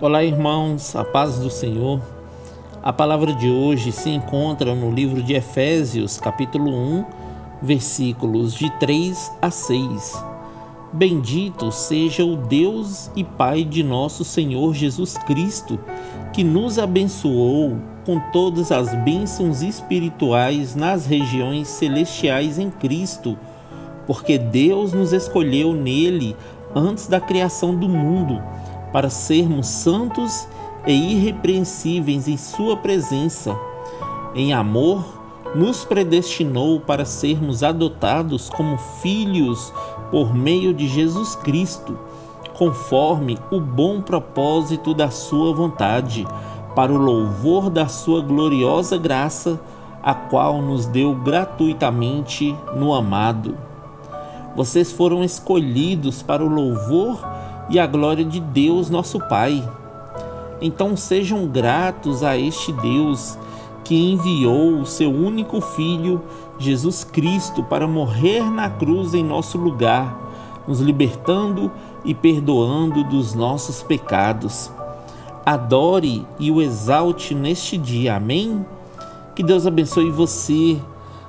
Olá, irmãos, a paz do Senhor. A palavra de hoje se encontra no livro de Efésios, capítulo 1, versículos de 3 a 6. Bendito seja o Deus e Pai de nosso Senhor Jesus Cristo, que nos abençoou com todas as bênçãos espirituais nas regiões celestiais em Cristo, porque Deus nos escolheu nele antes da criação do mundo para sermos santos e irrepreensíveis em Sua presença. Em amor, nos predestinou para sermos adotados como filhos por meio de Jesus Cristo, conforme o bom propósito da Sua vontade, para o louvor da Sua gloriosa graça, a qual nos deu gratuitamente no amado. Vocês foram escolhidos para o louvor e a glória de Deus, nosso Pai. Então sejam gratos a este Deus que enviou o seu único Filho, Jesus Cristo, para morrer na cruz em nosso lugar, nos libertando e perdoando dos nossos pecados. Adore e o exalte neste dia. Amém? Que Deus abençoe você,